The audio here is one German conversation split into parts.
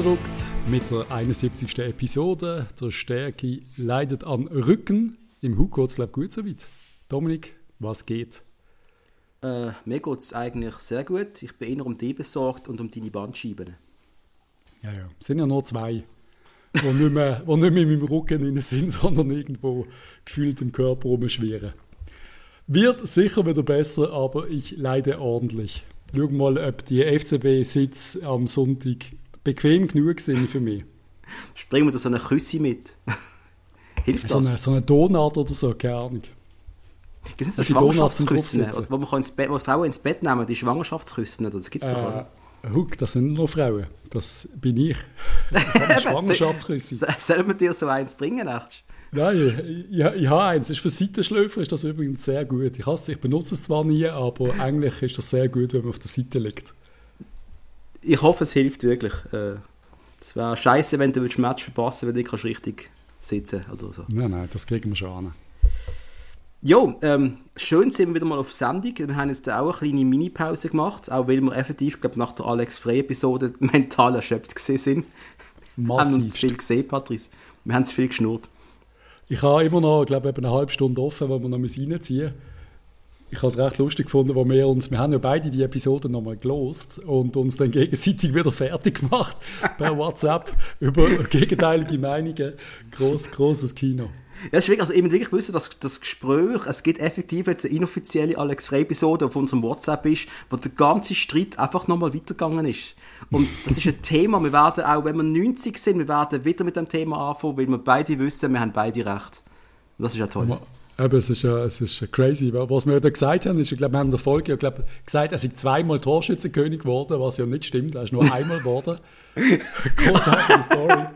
Ausgedruckt mit der 71. Episode. Der Stärke leidet an Rücken. Im Hut geht es, gut soweit. Dominik, was geht? Äh, mir geht es eigentlich sehr gut. Ich bin eher um dich besorgt und um deine Bandscheiben. Ja, ja. Es sind ja nur zwei, die nicht mehr, die nicht mehr in meinem Rücken sind, sondern irgendwo gefühlt im Körper rumschwirren. Wird sicher wieder besser, aber ich leide ordentlich. Schau mal, ob die FCB-Sitz am Sonntag bequem genug sind für mich. Springen wir da so eine Küsse mit? Hilft das? So eine, so eine Donut oder so, keine Ahnung. Das sind so Schwangerschaftsküssen, wo man ins Bett, wo Frauen ins Bett nehmen, die Schwangerschaftsküssen, das gibt es doch äh, Huck, das sind nur Frauen. Das bin ich. Schwangerschaftsküsse. Sollen wir dir so eins bringen, nachts? Nein, ich, ich, ich habe eins. Ist für Seitenschläfer ist das übrigens sehr gut. Ich, hasse, ich benutze es zwar nie, aber eigentlich ist das sehr gut, wenn man auf der Seite liegt. Ich hoffe, es hilft wirklich. Äh, es wäre scheiße, wenn du das Match verpassen wenn du nicht richtig sitzen oder so. Nein, nein, das kriegen wir schon an. Jo, ähm, schön sind wir wieder mal auf Sendung. Wir haben jetzt auch eine kleine Mini-Pause gemacht, auch weil wir effektiv, glaube nach der Alex Frey-Episode mental erschöpft gesehen sind. Massiv. Wir haben uns viel gesehen, Patrice. Wir haben es viel geschnurrt. Ich habe immer noch, glaube ich, eine halbe Stunde offen, wo wir noch reinziehen müssen. Ich habe es recht lustig gefunden, wo wir uns, wir haben ja beide die Episode nochmal gelost und uns dann gegenseitig wieder fertig gemacht per WhatsApp über gegenteilige Meinungen. Groß, großes Kino. Ja, es ist wirklich, also ich wirklich wissen, dass das Gespräch, es gibt effektiv jetzt eine inoffizielle Alex Frey-Episode auf unserem WhatsApp ist, wo der ganze Streit einfach nochmal weitergegangen ist. Und das ist ein Thema, wir werden auch, wenn wir 90 sind, wir werden wieder mit dem Thema anfangen, weil wir beide wissen, wir haben beide recht. Und das ist ja toll. Eben, es ist, äh, es ist crazy. Was wir ja gesagt haben, ist, ich glaube, wir haben in der Folge ich glaube, gesagt, er ist zweimal Torschützenkönig geworden, was ja nicht stimmt. Er ist nur einmal geworden. Großartige Story.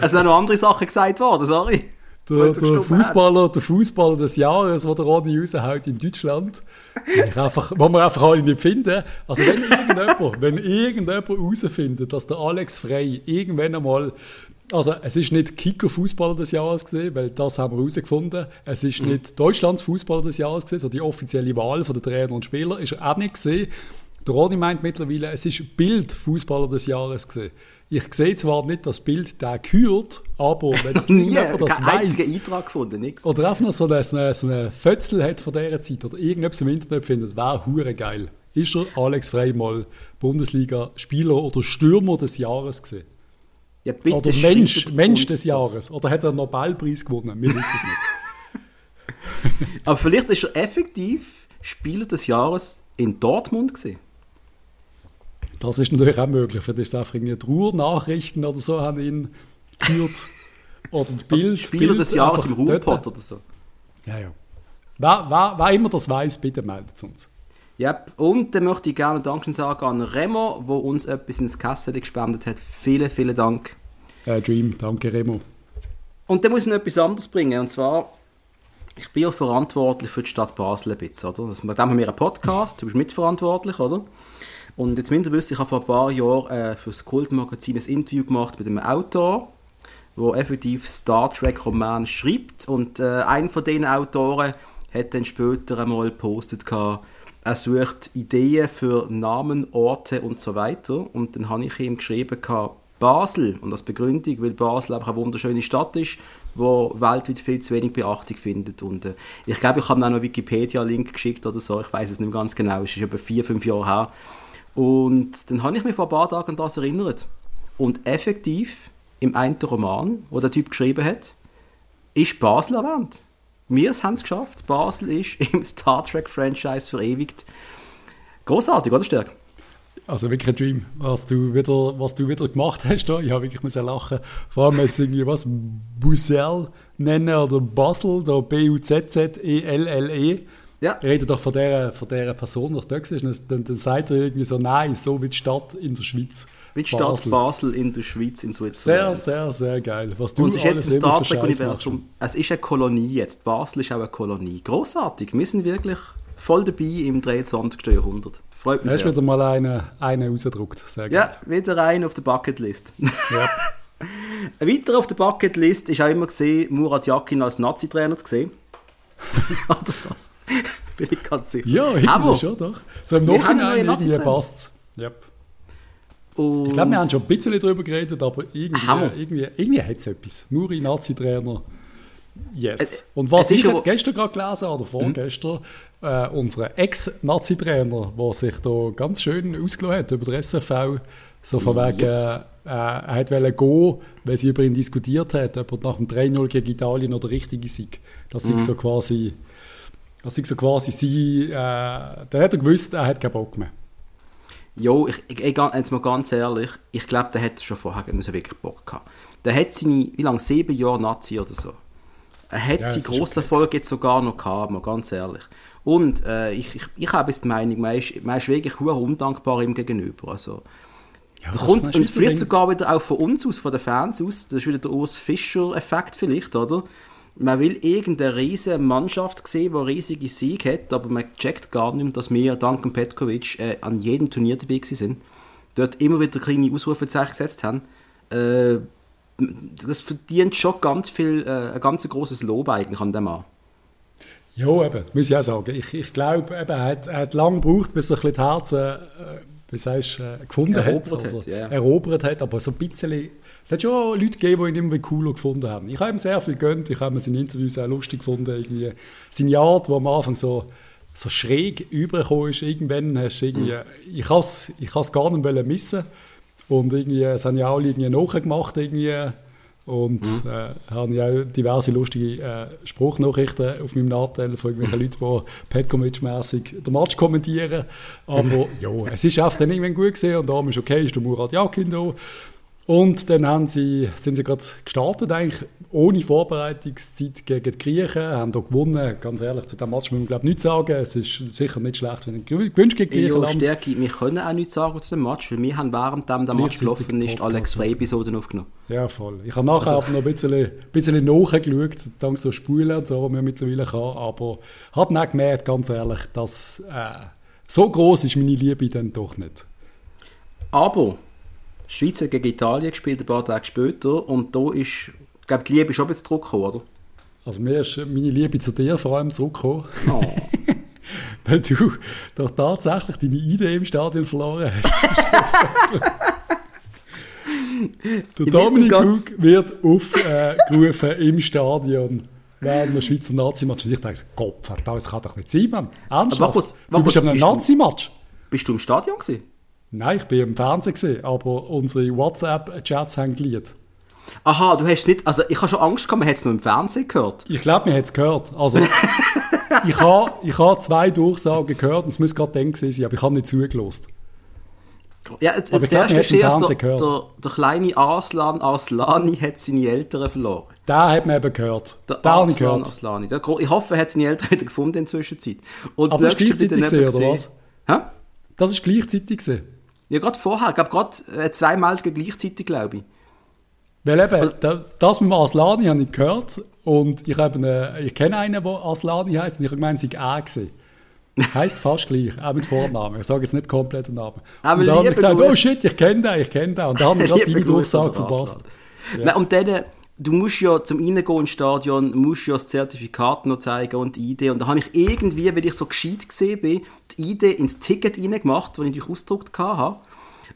Es sind auch noch andere Sachen gesagt worden, sorry der, der Fußballer, der Fußballer des Jahres, der Ronny raushaut in Deutschland, ich einfach, wo wir einfach alle nicht finden. Also wenn irgendjemand, wenn irgendjemand herausfindet, dass der Alex Frey irgendwann einmal also es ist nicht Kicker Fußballer des Jahres gesehen, weil das haben wir herausgefunden. Es ist mhm. nicht Deutschlands Fußballer des Jahres gesehen, so die offizielle Wahl von den Trainer und Spieler ist er auch nicht gesehen. Der Ronny meint mittlerweile, es ist Bild Fußballer des Jahres gesehen. Ich sehe zwar nicht das Bild, der gehört, aber wenn Nie, jemand das weiß, Eintrag gefunden, nichts. oder einfach noch so eine, so eine, so eine Fötzel hat von dieser Zeit oder irgendetwas im Internet findet, wäre hure geil. Ist er Alex Frey mal Bundesliga-Spieler oder Stürmer des Jahres gesehen? Ja, bitte oder Mensch, Mensch des Jahres. Oder hat er einen Nobelpreis gewonnen? Wir wissen es nicht. aber vielleicht ist er effektiv Spieler des Jahres in Dortmund gesehen. Das ist natürlich auch möglich. Vielleicht ist einfach irgendwie Ruhr-Nachrichten oder so haben ihn geführt. oder das Bild. Spieler Bild des Jahres im Ruhrpott oder so. Ja, ja. Wer, wer, wer immer das weiß, bitte meldet es uns. Yep. Und dann möchte ich gerne Dankeschön sagen an Remo, der uns etwas ins Kassel gespendet hat. Vielen, vielen Dank. Äh, Dream, danke Remo. Und dann muss ich noch etwas anderes bringen. Und zwar, ich bin ja verantwortlich für die Stadt Basel ein bisschen, oder? Das, mit dem haben wir einen Podcast, du bist mitverantwortlich, oder? Und jetzt minder wissen, ich habe vor ein paar Jahren äh, für das Kultmagazin ein Interview gemacht mit einem Autor, der effektiv Star Trek Roman schreibt. Und äh, einer von diesen Autoren hat dann später einmal gepostet, er sucht Ideen für Namen, Orte und so weiter. Und dann habe ich ihm geschrieben, Basel. Und als Begründung, weil Basel einfach eine wunderschöne Stadt ist, wo weltweit viel zu wenig Beachtung findet. Und äh, ich glaube, ich habe ihm auch noch einen Wikipedia-Link geschickt oder so. Ich weiß es nicht mehr ganz genau. Es ist etwa vier, fünf Jahre her. Und dann habe ich mich vor ein paar Tagen an das erinnert. Und effektiv, im einen Roman, wo der Typ geschrieben hat, ist Basel erwähnt. Wir haben es geschafft. Basel ist im Star Trek-Franchise verewigt. Großartig, oder Stärk? Also wirklich ein Dream, was du wieder, was du wieder gemacht hast. Da. Ich habe wirklich müssen lachen. Vor allem es irgendwie was Busel nennen oder Basel, da B-U-Z-Z-E-L-L-E. -E. Ja. Redet doch von der, von der Person, die da ist. Dann, dann sagt er irgendwie so, nein, so wie die Stadt in der Schweiz. Wie die Stadt Basel, Basel in der Schweiz, in Switzerland. Sehr, sehr, sehr geil. Was du Und es ist jetzt im Star Trek-Universum, es ist eine Kolonie jetzt. Basel ist auch eine Kolonie. Großartig. Wir sind wirklich voll dabei im 23. Jahrhundert. Freut mich Hast sehr. wieder mal einen, einen rausgedruckt. Sehr geil. Ja, wieder einen auf der Bucketlist. Ja. Weiter auf der Bucketlist ist auch immer gesehen, Murat Yakin als Nazi-Trainer zu sehen. Oder so. Bin ich ganz sicher. Ja, irgendwie schon, doch. So im Nachhinein irgendwie passt Yep. Und Ich glaube, wir haben schon ein bisschen darüber geredet, aber Hammer. irgendwie, irgendwie, irgendwie hat es etwas. Muri, Nazi-Trainer. Yes. Es- Und was es ich jetzt gestern gerade gelesen habe, oder vorgestern, äh, unser Ex-Nazi-Trainer, der sich da ganz schön ausgelassen hat über den SFV, so von wegen, äh, er hat wollen gehen, weil sie über ihn diskutiert hat, ob er nach dem 3-0 gegen Italien noch der richtige Sieg. Das ist so quasi, das ist so quasi sie, äh, dann hat er gewusst, er hat keinen Bock mehr. Jo, ich, ich, ich, jetzt mal ganz ehrlich, ich glaube, der hat schon vorher müssen wirklich Bock gehabt. Der hat seine, wie lange, sieben Jahre Nazi oder so. Er hat Ja, seinen grossen Erfolg jetzt sogar noch gehabt, mal ganz ehrlich. Und äh, ich, ich, ich habe jetzt die Meinung, man ist, man ist wirklich undankbar ihm gegenüber. Also, Ja, da kommt, und vielleicht sogar wieder auch von uns aus, von den Fans aus, das ist wieder der Urs Fischer-Effekt vielleicht, oder? Man will irgendeine riesige Mannschaft sehen, die riesige Siege hat, aber man checkt gar nicht, dass wir dank dem Petkovic äh, an jedem Turnier dabei sind. Dort immer wieder kleine Ausrufezeichen gesetzt haben. Äh, das verdient schon ganz viel, äh, ein ganz grosses Lob eigentlich an dem Mann. Ja, eben, muss ich auch sagen. Ich, ich glaube, eben, er hat, er hat lange gebraucht, bis er ein bisschen die Herzen äh, wie sagst, äh, gefunden Erobert hat. hat, ja. Erobert hat, aber so ein bisschen... Es hat schon Leute gegeben, die ihn immer cooler gefunden haben. Ich habe ihm sehr viel gönnt, ich habe seine Interviews auch lustig gefunden. Irgendwie. Seine Art, die am Anfang so, so schräg übergekommen ist, irgendwann hast du irgendwie... Ich kann es ich gar nicht missen. Und irgendwie, es haben ja alle irgendwie nachgemacht, irgendwie... Und äh, habe ich auch diverse lustige äh, Spruchnachrichten auf meinem Nachteil von irgendwelchen Leuten, die Petkovic-mässig den Match kommentieren. Aber ja, es ist einfach dann irgendwann gut gesehen und da ist okay, ist der Murat Yakin da. Und dann haben sie, sind sie gerade gestartet, eigentlich ohne Vorbereitungszeit gegen die Griechen, haben da gewonnen. Ganz ehrlich, zu diesem Match muss man glaube ich nichts sagen. Es ist sicher nicht schlecht, wenn du gewinnst gegen Ja, Griechenland. Stärke, wir können auch nichts sagen zu dem Match, weil wir haben während dem der Match gelaufen ist, Alex Frey-Episoden aufgenommen. Ja, voll. Ich habe nachher aber noch ein bisschen, bisschen nachgeschaut, dank so Spulen und so, die man mittlerweile kann. Aber hat nicht gemerkt, ganz ehrlich, dass äh, so groß ist meine Liebe dann doch nicht. Aber Schweiz hat gegen Italien gespielt, ein paar Tage später, und da ist, ich glaube, die Liebe ist schon ein bisschen zurückgekommen, oder? Also mir ist meine Liebe zu dir vor allem zurückgekommen, Oh. weil du doch tatsächlich deine Idee im Stadion verloren hast. Der Dominik Hug wird aufgerufen im Stadion während einem Schweizer Nazi-Match. Und ich denke, Gott, das kann doch nicht sein, Mann. Ernsthaft? Aber kurz, du warte bist an einem du- Nazi-Match. Bist du im Stadion gewesen? Nein, ich bin im Fernsehen gesehen, aber unsere WhatsApp-Chats haben geliehen. Aha, du hast nicht, also ich habe schon Angst gehabt, man hat es nur im Fernsehen gehört. Ich glaube, man hat es gehört. Also, ich habe ich ha zwei Durchsagen gehört und es muss gerade dann gewesen sein, aber ich habe nicht zugelost. Ja, das, Aber das ich glaub, man erste hat's im Fernsehen der, gehört. der, der kleine Arslan Arslani hat seine Eltern verloren. Den hat man eben gehört. Der Den Arslan gehört. Arslani. Der, ich hoffe, er hat seine Eltern wieder gefunden in der Zwischenzeit. Und Aber das war nächste gleichzeitig gewesen, oder was? Hä? Das war gleichzeitig. Gewesen. Ja, gerade vorher. Ich glaube, gerade äh, zwei Meldungen gleichzeitig, glaube ich. Weil eben, da- das mit Aslani habe ich gehört und ich, habe eine, ich kenne einen, der Aslani heißt und ich habe gemeint, sie sei er gewesen. Heißt fast gleich, auch mit Vornamen. Ich sage jetzt nicht komplett den Namen. Aber und da habe ich gesagt, Grüße. oh shit, ich kenne den, ich kenne den. Und da habe ich gerade deine Durchsage verpasst. Nein, und dann, äh, du musst ja zum Reingehen ins Stadion, musst ja das Zertifikat noch zeigen und die ID. Und da habe ich irgendwie, weil ich so gescheit gesehen bin, die ID ins Ticket reingemacht, das ich durch ausgedruckt habe.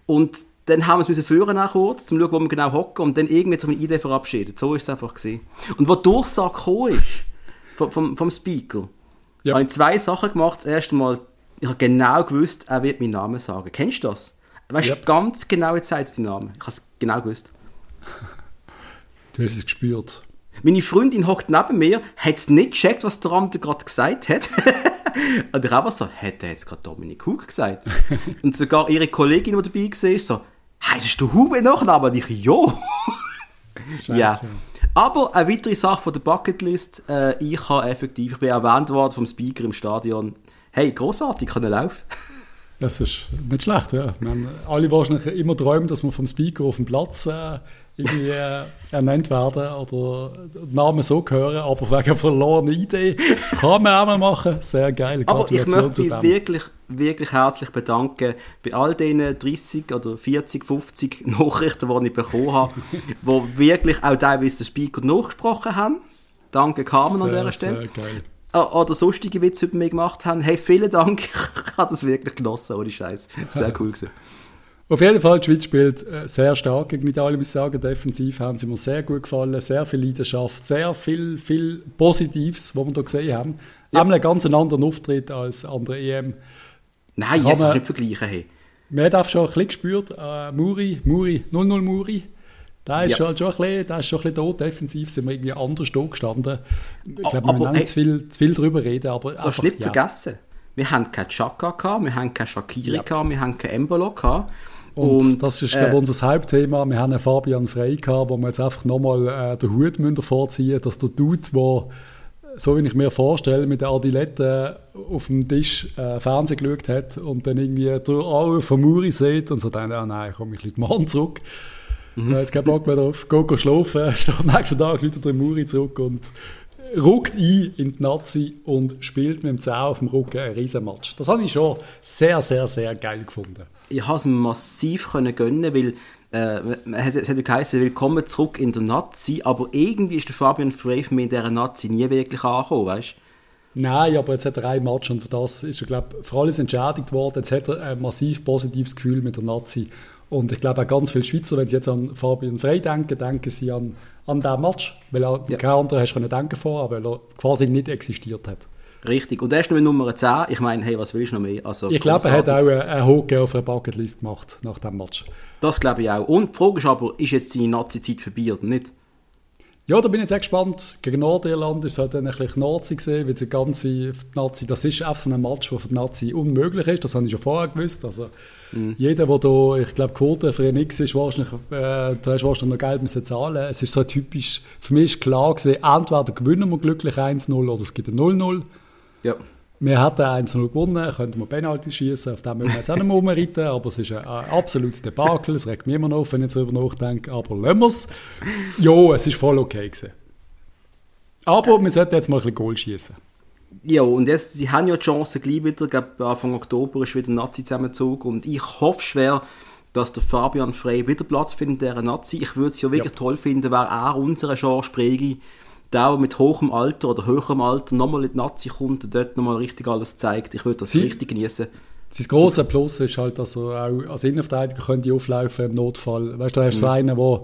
Und dann haben wir es führen auch kurz, um zu schauen, wo wir genau hocken und dann irgendwie zum ID verabschiedet. So ist es einfach gesehen. Und wo die Durchsage gekommen ist, vom, vom, vom Speaker, Ja. habe ich zwei Sachen gemacht. Das erste Mal, ich habe genau gewusst, er wird meinen Namen sagen. Kennst du das? Weißt du, Ja. ganz genau jetzt sagt deinen Namen. Ich habe es genau gewusst. Du hast es gespürt. Meine Freundin hockt neben mir, hat es nicht gecheckt, was der andere gerade gesagt hat. Und ich aber so, hat er jetzt gerade Dominik Hug gesagt? Und sogar ihre Kollegin, die dabei war, so, heisst du Hug mit Nachnamen? Und ich, jo. Ja. Aber eine weitere Sache von der Bucketlist, äh, ich habe effektiv, ich bin erwähnt worden vom Speaker im Stadion. Hey, großartig, kann er laufen. Das ist nicht schlecht, ja. Wir haben alle wahrscheinlich immer träumen, dass wir vom Speaker auf dem Platz äh, irgendwie äh, ernannt werden oder Namen so hören, aber wegen verlorener Idee kann man auch mal machen. Sehr geil. Aber ich möchte mich wirklich, wirklich herzlich bedanken bei all diesen 30 oder 40, 50 Nachrichten, die ich bekommen habe, die wirklich auch teilweise den Speaker nachgesprochen haben. Danke Carmen an Sehr, dieser Stelle. Sehr geil. Oder sonstige Witze über mich gemacht haben. Hey, vielen Dank. Ich habe das wirklich genossen, ohne Scheiß. Sehr cool gewesen. Auf jeden Fall, die Schweiz spielt äh, sehr stark gegen Italien, muss ich sagen. Defensiv haben sie mir sehr gut gefallen, sehr viel Leidenschaft, sehr viel, viel Positives, was wir da gesehen haben. Ja. Haben einen ganz anderen Auftritt als andere EM. Nein, jetzt kannst du nicht vergleichen. Hey. Man hat schon ein bisschen gespürt, äh, Muri, Muri, 0-0 Muri, da ist, ja. halt schon ein bisschen, da ist schon ein bisschen da. Defensiv sind wir irgendwie anders da gestanden. Ich glaube, wir müssen nicht zu viel, zu viel darüber reden. Aber du hast nicht ja. vergessen, wir haben keinen Chaka gehabt, wir haben keinen Shakiri ja. gehabt, wir haben keinen Embolo gehabt. Und, und, das ist äh, unser Hauptthema. Wir haben einen Fabian Frey gehabt, wo wir jetzt einfach nochmal äh, den Hut vorziehen müssen, dass der Dude, der so wie ich mir vorstelle, mit der Adilette auf dem Tisch äh, Fernsehen geschaut hat und dann irgendwie durch alle von Muri sieht und so denkt, ah nein, komm, ich lüte morgen zurück. Mhm. Jetzt keinen Bock mehr drauf, geh, geh schlafen, steht am nächsten Tag wieder der Muri zurück und ruckt ein in die Nazi und spielt mit dem Zeh auf dem Rücken einen riesen Match. Das habe ich schon sehr, sehr, sehr geil gefunden. Ich habe es massiv können gönnen, weil äh, es ja geheißen, willkommen zurück in der Nazi, aber irgendwie ist der Fabian Frey für mich in dieser Nazi nie wirklich angekommen, weißt Nein, aber jetzt hat er ein Match und für das ist er, glaube für alles entschädigt worden. Jetzt hat er ein massiv positives Gefühl mit der Nazi. Und ich glaube auch ganz viele Schweizer, wenn sie jetzt an Fabian Frey denken, denken sie an, an diesen Match, weil er ja. kein anderer hast können denken vorher, weil er quasi nicht existiert hat. Richtig. Und er ist nur Nummer 10. Ich meine, hey, was willst du noch mehr? Also, ich glaube, er hat auch einen Hockey auf einer Bucketlist gemacht nach dem Match. Das glaube ich auch. Und die Frage ist aber, ist jetzt seine Nazi-Zeit vorbei oder nicht? Ja, da bin ich jetzt echt gespannt. Gegen Nordirland ist es halt dann ein bisschen Nazi gesehen, weil die ganze Nazi, das ist einfach so ein Match, der für die Nazi unmöglich ist. Das habe ich schon vorher gewusst. Also, mhm. jeder, der da, ich glaube, Quote für ein X ist, wahrscheinlich, äh, da hast du wahrscheinlich noch Geld müssen zahlen. Es ist so typisch, für mich ist klar gesehen, entweder gewinnen wir glücklich 1-0 oder es gibt ein 0-0. Ja. Wir hätten 1-0 gewonnen, könnten wir Penalty schießen, auf dem müssen wir jetzt auch nicht mehr rumreiten, aber es ist ein, ein absolutes Debakel, es regt mich immer noch auf, wenn ich darüber nachdenke, aber lassen wir es. Ja, es ist voll okay gewesen. Aber wir sollten jetzt mal ein bisschen Goal schießen. Ja, und jetzt, sie haben ja die Chance gleich wieder, glaube, Anfang Oktober ist wieder ein Nazi-Zusammenzug und ich hoffe schwer, dass der Fabian Frey wieder Platz findet in dieser Nazi. Ich würde es ja wirklich ja. toll finden, wäre er unsere George Spregi der mit hohem Alter oder höherem Alter nochmal in die Nazi kommt und dort nochmal richtig alles zeigt. Ich würde das Sie, richtig genießen. Sein grosser Plus ist halt, dass er auch als Innenverteidiger könnte auflaufen im Notfall. Weißt du, er ist mhm. so einer, der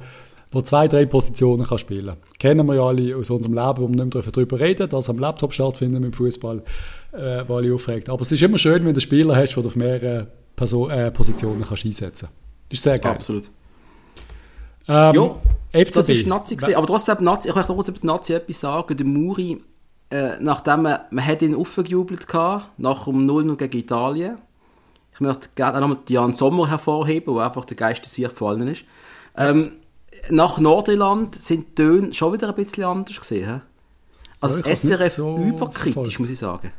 wo zwei, drei Positionen kann spielen kann. Kennen wir ja alle aus unserem Leben, wo wir nicht mehr darüber reden, dass am Laptop stattfindet mit dem Fußball, äh, wo alle aufregt. Aber es ist immer schön, wenn du einen Spieler hast, den du auf mehrere Person, äh, Positionen kannst einsetzen kannst. Das ist sehr geil. Absolut. Ähm, ja. FCB. Das ist Nazi gewesen. Aber trotzdem, Nazi, ich möchte trotzdem Nazi etwas sagen. Der Muri, äh, nachdem man, man hat ihn aufgejubelt hatte, nach dem 0-0 gegen Italien. Ich möchte gerne auch nochmal Jan Sommer hervorheben, der einfach der Geist des vor allen ist. Ähm, nach Nordirland sind die Töne schon wieder ein bisschen anders gesehen. Also ja, das SRF so überkritisch, verfolgt. muss ich sagen.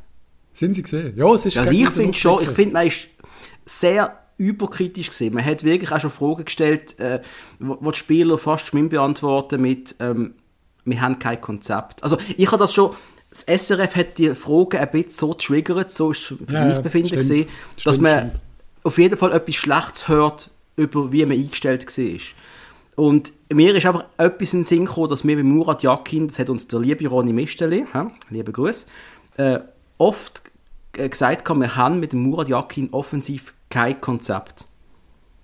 Sind sie gesehen? Ja, es ist Also ich finde schon, ich finde, man ist sehr überkritisch gesehen. Man hat wirklich auch schon Fragen gestellt, äh, wo die Spieler fast schmimm beantworten mit ähm, «Wir haben kein Konzept». Also ich habe das schon... Das SRF hat die Frage ein bisschen so triggert, so ist für ja, mein Befinden stimmt, stimmt, dass man stimmt. auf jeden Fall etwas Schlechtes hört über wie man eingestellt war. Und mir ist einfach etwas in den Sinn gekommen, dass wir bei Murat Yakin, das hat uns der liebe Ronny Misteli, ja, liebe Grüße, äh, oft äh, gesagt haben, wir haben mit dem Murat Yakin offensiv kein Konzept.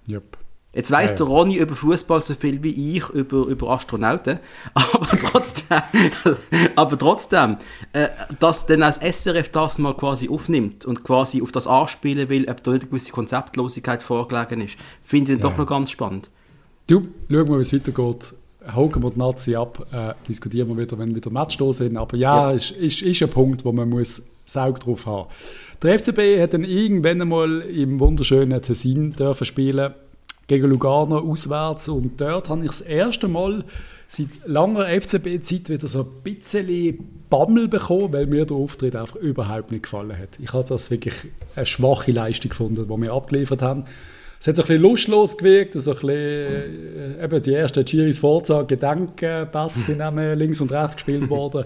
Yep. Jetzt weiss ja, der Ronny über Fußball so viel wie ich über, über Astronauten, aber trotzdem, aber trotzdem äh, dass dann als SRF das mal quasi aufnimmt und quasi auf das anspielen will, ob da eine gewisse Konzeptlosigkeit vorgelegen ist, finde ich ja. doch noch ganz spannend. Du, schauen wir, wie es weitergeht. Haken wir die Nazi ab, äh, diskutieren wir wieder, wenn wieder Match da sind. Aber ja, ja. Ist, ist, ist ein Punkt, wo man muss Saug drauf haben muss. Der FCB hat dann irgendwann einmal im wunderschönen Tessin dürfen spielen gegen Lugano auswärts und dort habe ich das erste Mal seit langer FCB-Zeit wieder so ein bisschen Bammel bekommen, weil mir der Auftritt einfach überhaupt nicht gefallen hat. Ich habe das wirklich eine schwache Leistung gefunden, die wir abgeliefert haben. Es hat so ein bisschen lustlos gewirkt, so ein bisschen, äh, eben die ersten Giris Forza Gedankenpässe sind links und rechts gespielt worden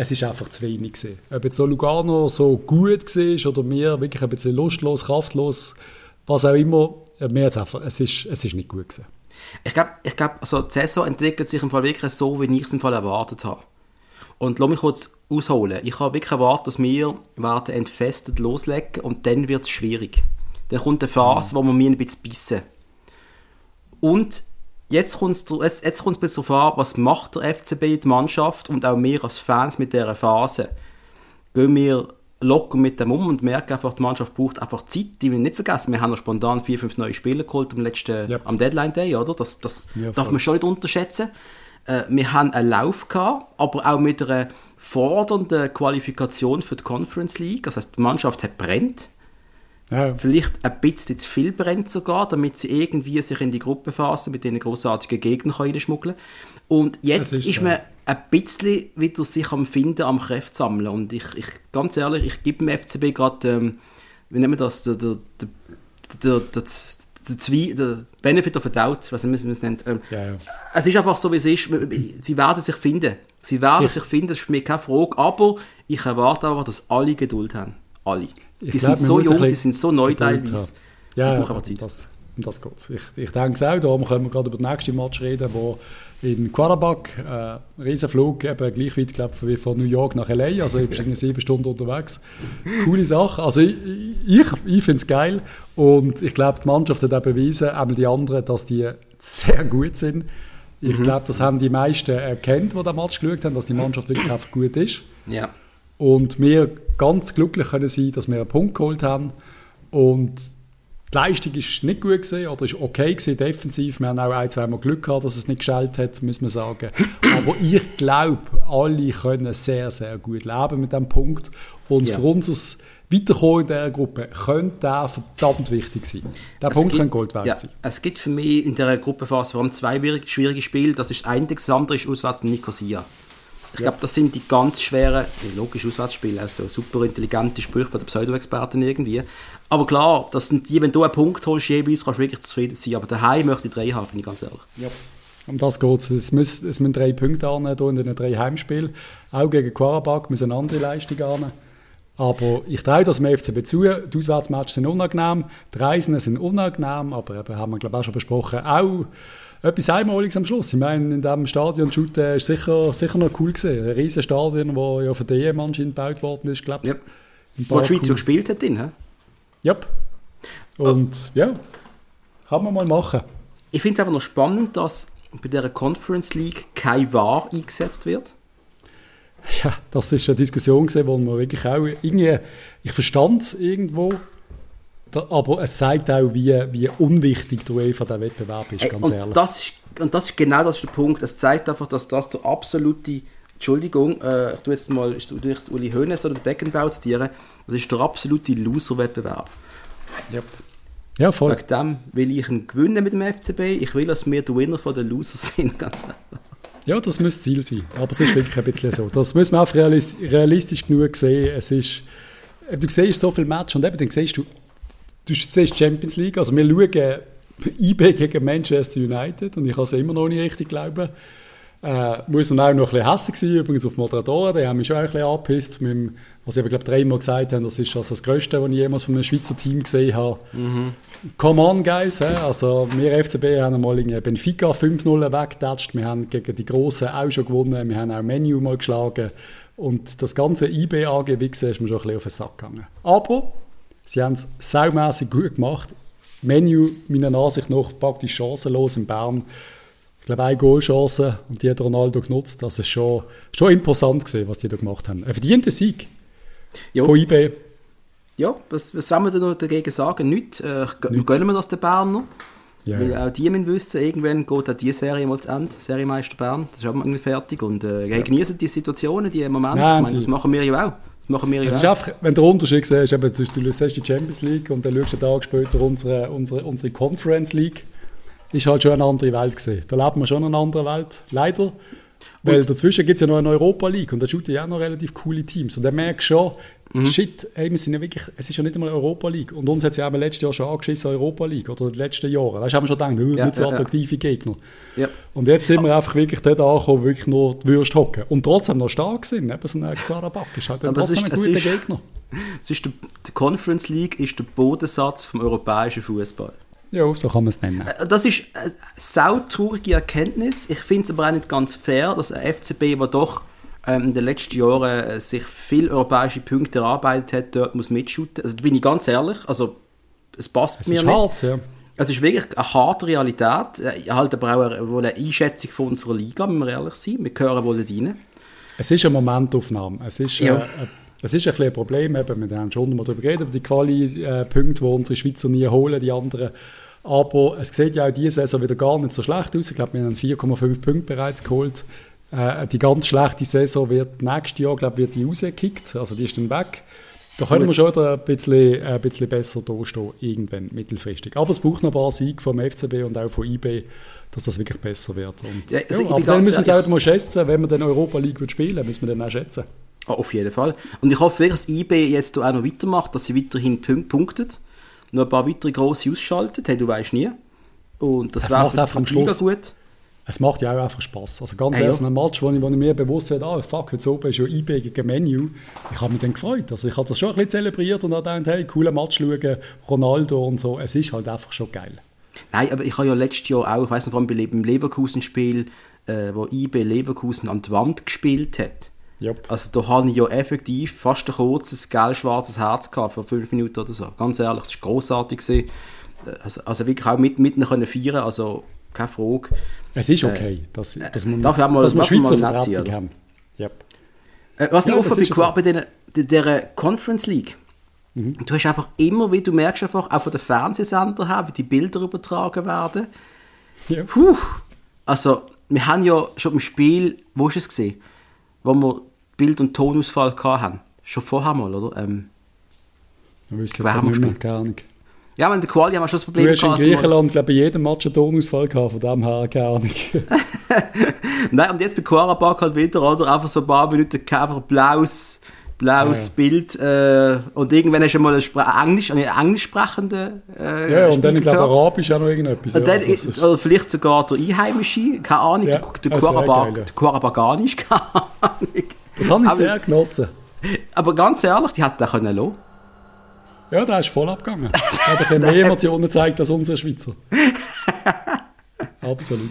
es ist einfach zu wenig gewesen. Ob jetzt so Lugano so gut war oder mir wirklich ein bisschen lustlos, kraftlos, was auch immer, mir jetzt einfach, es ist, es ist nicht gut gewesen. Ich glaube, ich glaub, also die Saison entwickelt sich im Fall wirklich so, wie ich es im Fall erwartet habe. Und lass mich kurz ausholen. Ich habe wirklich erwartet, dass wir werden entfestet loslegen und dann wird es schwierig. Dann kommt eine Phase, mhm. wo wir mir ein bisschen bissen. Und jetzt kommt es jetzt, jetzt kommt's ein bisschen darauf an, was macht der FCB, die Mannschaft und auch wir als Fans mit dieser Phase. Gehen wir locker mit dem um und merken einfach, die Mannschaft braucht einfach Zeit, die wir nicht vergessen. Wir haben noch spontan vier, fünf neue Spieler geholt am letzten, Yep. am Deadline Day, oder? Das, das Ja, darf man schon nicht unterschätzen. Äh, wir haben einen Lauf gehabt, aber auch mit einer fordernden Qualifikation für die Conference League. Das heißt, die Mannschaft hat brennt Ja, vielleicht ein bisschen zu viel brennt sogar, damit sie irgendwie sich in die Gruppenphase mit diesen großartigen Gegnern reinschmuggeln Und jetzt Das ist, ist so. man ein bisschen wieder sich am Finden, am Kräfte sammeln. Und ich, ich ganz ehrlich, ich gebe dem FCB gerade, ähm, wie nennen wir das, der, der, der, der, der, Zwie- der Benefit of a Doubt, was man es nennt. Ähm, ja, ja. es ist einfach so, wie es ist. Sie werden sich finden. Sie werden Ich- sich finden, das ist für mich keine Frage. Aber ich erwarte aber, dass alle Geduld haben. Alle. Ich die glaub, sind so jung, die sind so neu teilweise. Ja, Die brauchen aber um Zeit. das, um das geht's. Ich, ich denke es auch, darum können wir gerade über den nächsten Match reden, wo in Quarterback, äh, Riesenflug, eben gleich weit glaub, wie von New York nach L.A., also ich bin sieben Stunden unterwegs. Coole Sache. Also ich, ich, ich finde es geil und ich glaube, die Mannschaft hat auch bewiesen, einmal die anderen, dass die sehr gut sind. Ich Mhm. glaube, das haben die meisten erkannt, die den Match geschaut haben, dass die Mannschaft wirklich einfach gut ist. Ja. Und wir ganz glücklich können sein, dass wir einen Punkt geholt haben. Und die Leistung ist nicht gut gewesen, oder ist okay gewesen, defensiv. Wir haben auch ein, zwei Mal Glück gehabt, dass es nicht geschält hat, muss man sagen. Aber ich glaube, alle können sehr, sehr gut leben mit diesem Punkt. Und Ja. für unser Weiterkommen in dieser Gruppe könnte der verdammt wichtig sein. Der Es Punkt gibt- könnte Gold wert ja, sein. Es gibt für mich in dieser Gruppenphase vor allem zwei schwierig- schwierige Spiele. Das ist das eine, das andere ist auswärts in Nicosia. Ich glaube, das sind die ganz schweren, ja, logisch Auswärtsspiele, also super intelligente Sprüche von den Pseudo-Experten irgendwie. Aber klar, das sind die, wenn du einen Punkt holst, jeweils kannst du wirklich zufrieden sein. Aber daheim möchte ich drei haben, bin ich ganz ehrlich. Um das geht es. Es müssen, drei Punkte annehmen hier in den drei Heimspielen. Auch gegen Quarabag müssen andere Leistungen annehmen. Aber ich traue das dem FCB zu. Die Auswärtsmatches sind unangenehm, die Reisen sind unangenehm, aber eben, haben wir glaube ich auch schon besprochen, auch etwas Einmaliges am Schluss. Ich meine, in diesem Stadion Shoot äh, ist sicher, sicher noch cool gewesen. Ein riesen Stadion, das ja von der EM anscheinend gebaut worden ist, glaube ich. Ja. Ein Wo die Schweiz so gespielt hat, drin, hä? Yep. Und ja, kann man mal machen. Ich finde es einfach noch spannend, dass bei dieser Conference League kein VAR eingesetzt wird. Ja, das ist eine Diskussion gewesen, wo man wirklich auch irgendwie, ich verstand es irgendwo, aber es zeigt auch, wie, wie unwichtig der UEFA der Wettbewerb ist, ganz und, ehrlich. Das ist, und das ist genau das ist der Punkt. Es zeigt einfach, dass das der absolute, Entschuldigung, äh, ich tue jetzt mal ich tue jetzt Uli Hoeneß oder den Beckenbauer zitieren, das ist der absolute Loser-Wettbewerb. Yep. Ja, voll. Wegen dem will ich ihn gewinnen mit dem FCB. Ich will, dass wir der Winner von den Losers sind, ganz ehrlich. Ja, das müsste Ziel sein. Aber es ist wirklich ein bisschen so. Das muss man auch realis realistisch genug sehen. Es ist, du siehst so viele Matches und eben, dann siehst du, du siehst Champions League, also wir schauen IB gegen Manchester United und ich kann es immer noch nicht richtig glauben. Äh, muss dann auch noch ein bisschen hässlich sein, übrigens auf Moderatoren, die haben mich schon ein bisschen angepisst, mit dem, was aber, glaube dreimal gesagt haben, das ist also das Größte, was ich jemals von einem Schweizer Team gesehen habe. Come on, guys. hä? Also, wir FCB haben einmal irgendwie Benfica 5-0 weggetatscht. Wir haben gegen die Grossen auch schon gewonnen. Wir haben auch Menu mal geschlagen. Und das ganze IB-AG-Wichsen ist mir schon ein bisschen auf den Sack gegangen. Aber sie haben es saumässig gut gemacht. Menu, meiner Ansicht nach, praktisch chancenlos in Bern. Ich glaube, eine Goalchance und die hat Ronaldo genutzt. Das ist schon, schon imposant gewesen, was die da gemacht haben. Ein verdienter Sieg Jo. von IB. Ja, was, was wollen wir denn noch dagegen sagen? Nichts. Äh, gö- gönnen wir das den Berner? Ja, Weil auch die müssen wissen, irgendwann geht auch diese Serie mal zu Ende. Seriemeister Bern, das ist auch mal irgendwie fertig. Und äh, ja. genießen die Situationen, die Momente. Meine, das machen wir ja auch. Machen wir ja Es ist einfach, wenn den Unterschied siehst, eben, du siehst die Champions League und dann schaust du einen Tag später unsere, unsere, unsere Conference League, ist halt schon eine andere Welt gesehen. Da lebt man schon in einer anderen Welt, leider. Weil dazwischen gibt es ja noch eine Europa League und da shooten ja auch noch relativ coole Teams. Und dann merkst du schon, Mhm. shit, ey, wir sind ja wirklich, es ist ja nicht einmal Europa League. Und uns hat es ja eben letztes Jahr schon angeschissen, Europa League, oder in den letzten Jahren. Weißt du, haben wir schon gedacht, äh, Ja, nicht so ja, ja. attraktive Gegner. Ja. Und jetzt sind wir einfach wirklich dort angekommen, wirklich nur die Würste hocken. Und trotzdem noch stark sind. Eben so ein Karabakh ist halt Aber trotzdem ist- ein guter ist- Gegner. Es ist der, die Conference League ist der Bodensatz vom europäischen Fußball. Ja, so kann man es nennen. Äh, Das ist eine sautraurige Erkenntnis. Ich finde es aber auch nicht ganz fair, dass ein FCB, der doch ähm, in den letzten Jahren äh, sich viele europäische Punkte erarbeitet hat, dort muss mitschuten. Also da bin ich ganz ehrlich, also es passt Es mir ist nicht. hart, ja. Es ist wirklich eine harte Realität, äh, halt aber auch eine, eine Einschätzung von unserer Liga, müssen wir ehrlich sein. Wir gehören wohl rein. Es ist eine Momentaufnahme. Es ist, Ja. äh, äh, es ist ein, ein Problem. Eben, wir haben schon mal darüber geredet, über die Quali-Punkte, die unsere Schweizer nie holen, die anderen. Aber es sieht ja auch diese Saison wieder gar nicht so schlecht aus. Ich glaube, wir haben 4,5 Punkte bereits geholt. Äh, die ganz schlechte Saison wird nächstes Jahr, glaube ich, wird die rausgekickt. Also die ist dann weg. Da können wir schon wieder ein bisschen, ein bisschen besser dastehen, irgendwann, mittelfristig. Aber es braucht noch ein paar Siege vom FCB und auch von IB, dass das wirklich besser wird. Und, Ja, ja, also bin aber dann müssen wir es auch mal schätzen, wenn wir dann Europa League spielen, müssen wir dann auch schätzen. Ah, auf jeden Fall. Und ich hoffe wirklich, dass IB jetzt auch noch weitermacht, dass sie weiterhin punk punktet. Noch ein paar weitere grosse ausschaltet, hey, du weißt nie. Und das wäre macht für einfach am die Liga Schluss- gut. Es macht ja auch einfach Spass. Also ganz Ja, ehrlich, ja. ein Match, wo ich, wo ich mir bewusst werde, ah, fuck, heute oben ist ja IB gegen Menu. Ich habe mich dann gefreut. Also ich habe das schon ein bisschen zelebriert und habe gedacht, hey, cooler Match schauen, Ronaldo und so. Es ist halt einfach schon geil. Nein, aber ich habe ja letztes Jahr auch, ich weiß noch, vor allem bei Le- beim Leverkusen-Spiel, äh, wo IB Leverkusen an die Wand gespielt hat. Yep. Also da habe ich ja effektiv fast ein kurzes, gelb-schwarzes Herz gehabt für fünf Minuten oder so. Ganz ehrlich, das war grossartig. gewesen. Äh, Also, also wirklich auch mit, mit können feiern, also keine Frage. Es ist okay, dass, dass wir, darf ich auch mal- dass wir Schweizer Vertretung haben. Yep. Äh, was Ja, mir auffällt, ist bei, so. bei dieser, dieser Conference League, du hast einfach immer, wie du merkst, einfach auch von den Fernsehsendern her, wie die Bilder übertragen werden. Ja. Puh. Also, wir haben ja schon im Spiel, wo ist es gesehen, wo wir Bild- und Tonausfall hatten. Schon vorher mal, oder? Ähm, Ich wüsste jetzt haben nicht mehr, keine Ahnung. ja, in der Quali haben wir schon das Du Problem hast in dass wir- Griechenland, glaube ich, bei jedem Match einen Tonausfall gehabt, von dem her keine Ahnung. Nein, und jetzt bei Quarabak halt wieder, oder? Einfach so ein paar Minuten einfach blaues, blaues Ja. Bild. Äh, und irgendwann hast du mal einen Englisch, einen englisch sprechenden äh, ja, und dann, ich glaube. Arabisch auch noch irgendetwas. Und ja. dann, Also, oder vielleicht sogar der Einheimische, keine Ahnung, Ja, der, der, Quarabak, der Quarabaganisch, keine Ahnung. Das habe ich Aber- sehr genossen. Aber ganz ehrlich, die hätten den können lassen. Ja, der ist voll abgegangen. Der hat ein bisschen mehr Emotionen gezeigt als unser Schweizer. Absolut.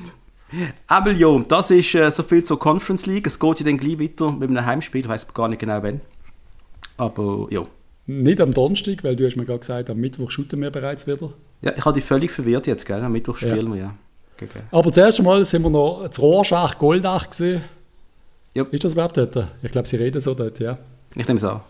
Aber ja, das ist äh, so viel zur Conference League. Es geht ja dann gleich weiter mit einem Heimspiel, ich weiß gar nicht genau wann. Aber ja. Nicht am Donnerstag, weil du hast mir gerade gesagt, am Mittwoch shooten wir bereits wieder. Ja, ich habe dich völlig verwirrt jetzt, gell? Am Mittwoch Ja. spielen wir, ja. Gegen- Aber zuerst einmal sind wir noch zu Rorschach Goldach gesehen. Ja. Ist das überhaupt dort? Ich glaube, sie reden so dort, ja. Ich nehme es an.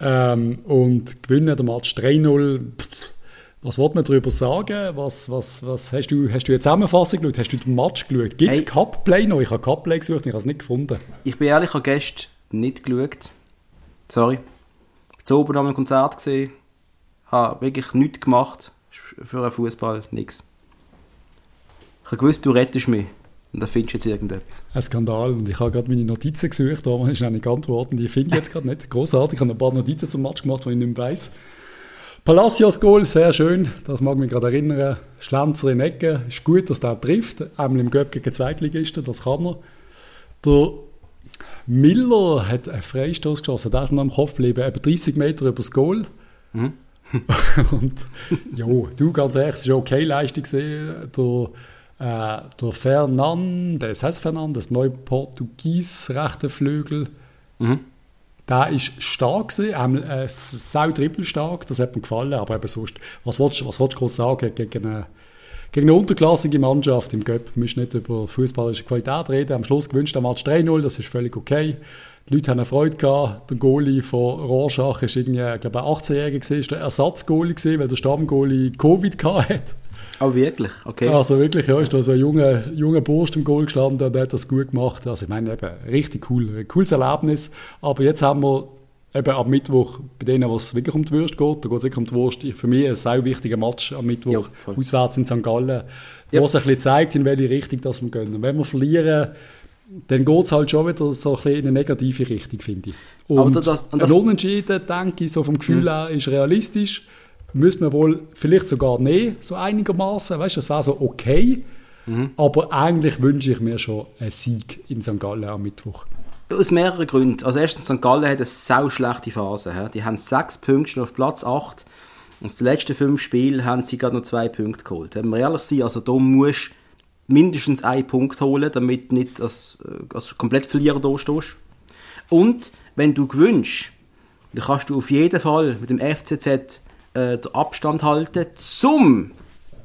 Ähm, und gewinnen den Match 3-0. Pff, Was wollte man darüber sagen? Was, was, was hast, du, hast du eine Zusammenfassung geschaut? Hast du den Match geschaut? Gibt es Hey. Cup-Play noch? Ich habe Cup-Play gesucht und ich habe es nicht gefunden. Ich bin ehrlich, ich habe gestern nicht geschaut. Sorry. Ich war oben am Konzert gesehen. Habe wirklich nichts gemacht. Für einen Fußball, nichts. Ich habe gewusst, du rettest mich. Und dann findest du jetzt irgendetwas. Ein Skandal. Und ich habe gerade meine Notizen gesucht, aber ich habe nicht geantwortet. Die finde ich jetzt gerade nicht. Großartig. Ich habe ein paar Notizen zum Match gemacht, die ich nicht mehr weiss. Palacios Goal, sehr schön. Das mag mich gerade erinnern. Schlenzer in Ecke. Ist gut, dass der trifft. Einmal im Göpp gegen Zweitligisten, das kann er. Der Miller hat einen Freistoß geschossen. Der ist noch im Kopf geblieben. Eben 30 Meter über das Goal. Und jo, du, ganz ehrlich, es war okay Leistung. Der, äh, der Fernandes, heißt Fernandes, neu Portugies, rechter Flügel, Mhm. der ist stark gewesen, einmal äh, sau trippelstark, das hat mir gefallen, aber eben sonst, was willst, du- was willst du groß sagen gegen eine, gegen eine unterklassige Mannschaft im Göpp? Du musst nicht über fußballische Qualität reden, am Schluss gewünscht der Match 3-0, das ist völlig okay. Die Leute haben eine Freude gehabt. Der Goalie von Rorschach ist irgendwie, ich glaube, ein 18-Jähriger gewesen, ist der Ersatzgoalie gewesen, weil der Stammgoalie Covid gehabt hat. Oh, wirklich? Okay. Also wirklich, ja, ist da so ein junger, junger Bursch im Goal gestanden, der hat das gut gemacht. Also ich meine, eben, richtig cool, ein cooles Erlebnis. Aber jetzt haben wir eben am Mittwoch, bei denen, wo es wirklich um die Wurst geht, da geht es wirklich um die Wurst, für mich ein sehr wichtiger Match am Mittwoch, Ja, auswärts in St. Gallen, Ja. wo es ein bisschen zeigt, in welche Richtung das wir gehen. Und wenn wir verlieren, dann geht es halt schon wieder so ein bisschen in eine negative Richtung, finde ich. Und, Aber das- und das- ein Unentschieden, denke ich, so vom Gefühl her, ist realistisch. Müssen wir wohl vielleicht sogar nehmen, so einigermaßen. Weißt du, das wäre so okay. Aber eigentlich wünsche ich mir schon einen Sieg in St. Gallen am Mittwoch. Aus mehreren Gründen. Also erstens, St. Gallen hat eine sau schlechte Phase. hä? Die haben sechs Punkte schon auf Platz 8. Und aus den letzten fünf Spielen haben sie gerade noch zwei Punkte geholt. Wenn wir ehrlich sind, also da musst du mindestens einen Punkt holen, damit du nicht als, äh, als Komplettverlierer da stehst. Und wenn du gewünscht, dann kannst du auf jeden Fall mit dem FCZ äh, den Abstand halten zum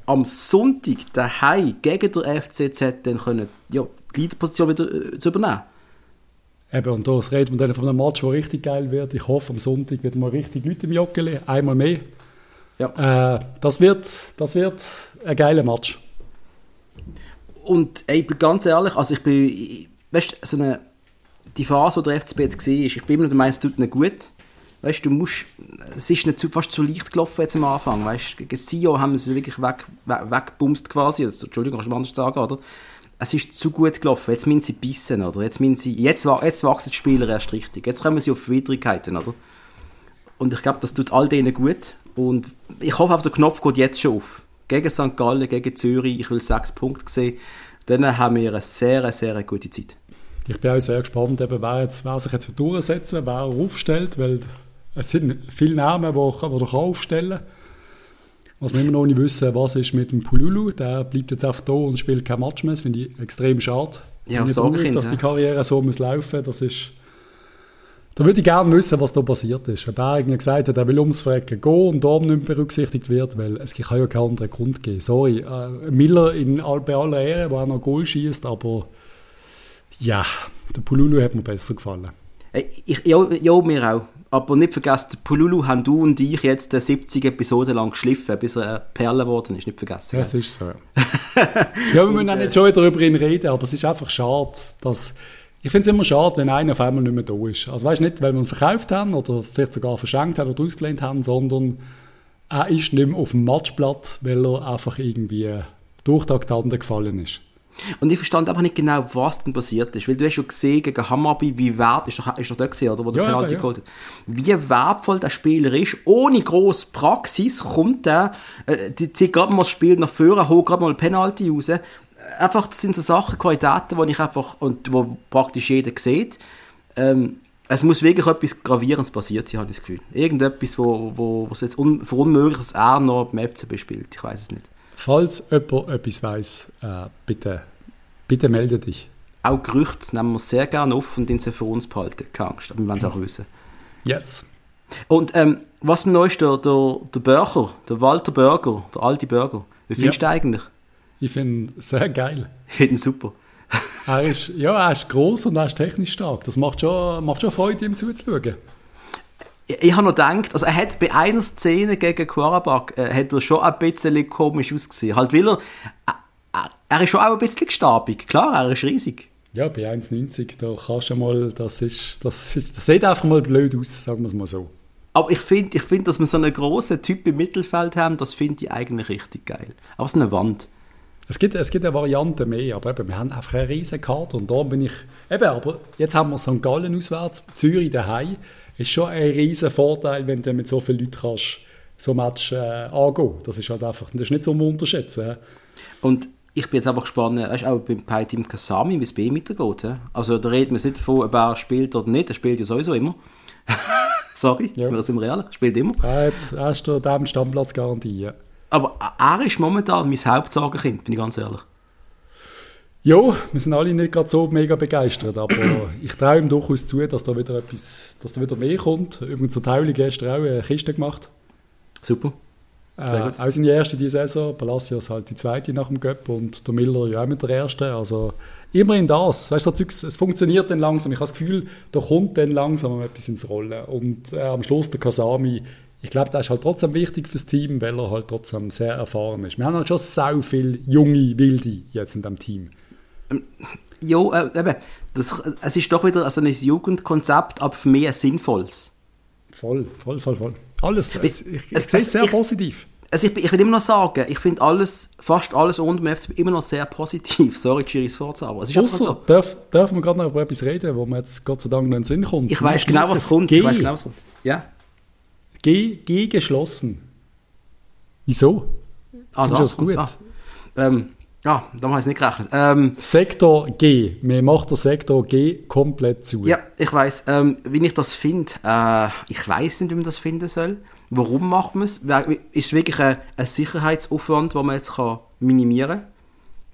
am Sonntag daheim gegen der FCZ dann können, ja, die Leaderposition wieder äh, zu übernehmen. Eben, und da reden wir dann von einem Match, der richtig geil wird. Ich hoffe, am Sonntag wird mal richtig Leute im Joggeli, einmal mehr. Ja. Äh, das, wird, das wird ein geiler Match. Und ey, ich bin ganz ehrlich, also ich bin, weißt du, so eine, die Phase, die der FCB jetzt war, ich bin immer noch der Meinung, es tut nicht gut. Weißt du, musst, es ist nicht zu, fast zu leicht gelaufen jetzt am Anfang, weißt gegen Sio haben sie wirklich weg, weg, weggebumst quasi, also, Entschuldigung, kannst du anders sagen, oder? Es ist zu gut gelaufen, jetzt müssen sie bissen, oder? Jetzt, sie, jetzt, jetzt wachsen die Spieler erst richtig, jetzt kommen sie auf Widrigkeiten, oder? Und ich glaube, das tut all denen gut und ich hoffe, auf der Knopf geht jetzt schon auf. Gegen St. Gallen, gegen Zürich, ich will sechs Punkte sehen, dann haben wir eine sehr, sehr gute Zeit. Ich bin auch sehr gespannt, eben, wer, jetzt, wer sich jetzt durchsetzen wer aufstellt, weil es sind viele Namen, die, die er aufstellen kann. Was wir immer noch nicht wissen, was ist mit dem Pululu. Der bleibt jetzt einfach da und spielt kein Match mehr. Das finde ich extrem schade. Ja, ich traurig, dass ja. die Karriere so muss laufen muss. Da würde ich gerne wissen, was da passiert ist. Ob er irgendwie gesagt hat, er will ums Frecken gehen und darum nicht berücksichtigt wird, weil es kann ja keinen anderen Grund geben. Sorry, äh, Miller in bei aller Ehre, wo er noch Goal schießt, aber ja, der Pululu hat mir besser gefallen. Ich, ja, ja, mir auch. Aber nicht vergessen, Pululu haben du und ich jetzt 70 Episoden lang geschliffen, bis er eine Perle geworden ist. Nicht vergessen. Das ist so. ja, wir müssen auch nicht schon darüber reden, aber es ist einfach schade, dass. Ich finde es immer schade, wenn einer auf einmal nicht mehr da ist. Also weißt nicht, weil wir ihn verkauft haben oder vielleicht sogar verschenkt haben oder ausgelehnt haben, sondern er ist nicht mehr auf dem Matchblatt, weil er einfach irgendwie durch die Tante gefallen ist. Und ich verstand einfach nicht genau, was denn passiert ist. Weil du hast schon gesehen, gegen Hammarby, wie wert, ist doch, ist doch der gesehen, oder, wo der ja, Penalty ja, geholt hat. Wie wertvoll der Spieler ist. Ohne grosse Praxis kommt er, äh, die zieht gerade mal das Spiel nach vorne, holt gerade mal eine Penalty raus. Einfach, das sind so Sachen, Qualitäten, die ich einfach, und wo praktisch jeder sieht. Ähm, es muss wirklich etwas Gravierendes passiert sein, habe ich das Gefühl. Irgendetwas, wo, wo, was jetzt un, verunmöglicht, dass er noch beim FCB spielt. Ich weiß es nicht. Falls jemand etwas weiß, äh, bitte, bitte melde dich. Auch Gerüchte nehmen wir sehr gerne auf und sie für uns behalten. Keine Angst, aber wir wollen es auch wissen. Yes. Und ähm, was mir neu ist, der, der, der Bürger, der Walter Burger, der alte Burger. Wie findest ja. du eigentlich? Ich finde ihn sehr geil. Ich finde ihn super. er ist, ja, er ist groß und er ist technisch stark. Das macht schon, macht schon Freude, ihm zuzuschauen ich, ich habe noch gedacht, also er hat bei einer Szene gegen Quarabak, äh, hat er schon ein bisschen komisch ausgesehen. Halt, weil er, äh, er ist schon auch ein bisschen gestabig. Klar, er ist riesig. Ja, bei 1,90, da kannst du mal, das ist, das ist, das sieht einfach mal blöd aus, sagen wir es mal so. Aber ich finde, ich find, dass wir so einen grossen Typ im Mittelfeld haben, das finde ich eigentlich richtig geil. Aber es ist eine Wand. Es gibt, es gibt eine Variante mehr, aber eben, wir haben einfach eine riesige Karte und da bin ich, eben, aber jetzt haben wir St. Gallen auswärts, Zürich daheim, ist schon ein riesen Vorteil, wenn du mit so vielen Leuten kannst, so ein Match äh, angehen. Das ist halt einfach, das ist nicht so unterschätzen. Und ich bin jetzt einfach gespannt, weißt, auch beim bei Team Kasami, wie es bei ihm weitergeht. Also da reden wir nicht davon, ob er spielt oder nicht, er spielt ja sowieso immer. Sorry, ja. wir sind real, er spielt immer. Er hat erst dem Stammplatz garantiert. Aber er ist momentan mein Hauptsorgenkind, bin ich ganz ehrlich. Ja, wir sind alle nicht gerade so mega begeistert, aber ich traue ihm durchaus zu, dass da wieder etwas, dass da wieder mehr kommt. Übrigens hat Tauli gestern auch eine Kiste gemacht. Super. Sehr äh, auch seine erste diese Saison, Palacios halt die zweite nach dem Göpp und der Miller ja auch mit der ersten. Also immerhin das. Weißt du, es funktioniert dann langsam. Ich habe das Gefühl, da kommt dann langsam etwas ins Rollen. Und äh, am Schluss der Kasami, ich glaube, der ist halt trotzdem wichtig fürs Team, weil er halt trotzdem sehr erfahren ist. Wir haben halt schon so viele junge Wilde jetzt in dem Team. Ja, äh, eben, das, es ist doch wieder also ein Jugendkonzept, aber für mich ein sinnvolles. Voll, voll, voll, voll. Alles, es, ich, ich, sehe es sehr ich, positiv. Also ich, ich will immer noch sagen, ich finde alles, fast alles unter dem FCB immer noch sehr positiv. Sorry, Chiris Forza, es ist Ausser, so. darf, dürfen wir gerade noch über etwas reden, wo mir jetzt Gott sei Dank noch in den Sinn kommt? Ich weiß genau, was kommt. G, ich weiß genau, was kommt. Ja. G, G geschlossen. Wieso? Ah, Findest das, gut? Ah. Ähm, ja, da habe ich nicht gerechnet. Ähm, Sektor G. Mir macht der Sektor G komplett zu. Ja, ich weiß. Ähm, wie ich das finde, äh, ich weiß nicht, wie man das finden soll. Warum macht man es? Ist es wirklich ein, ein Sicherheitsaufwand, den man jetzt kann minimieren kann?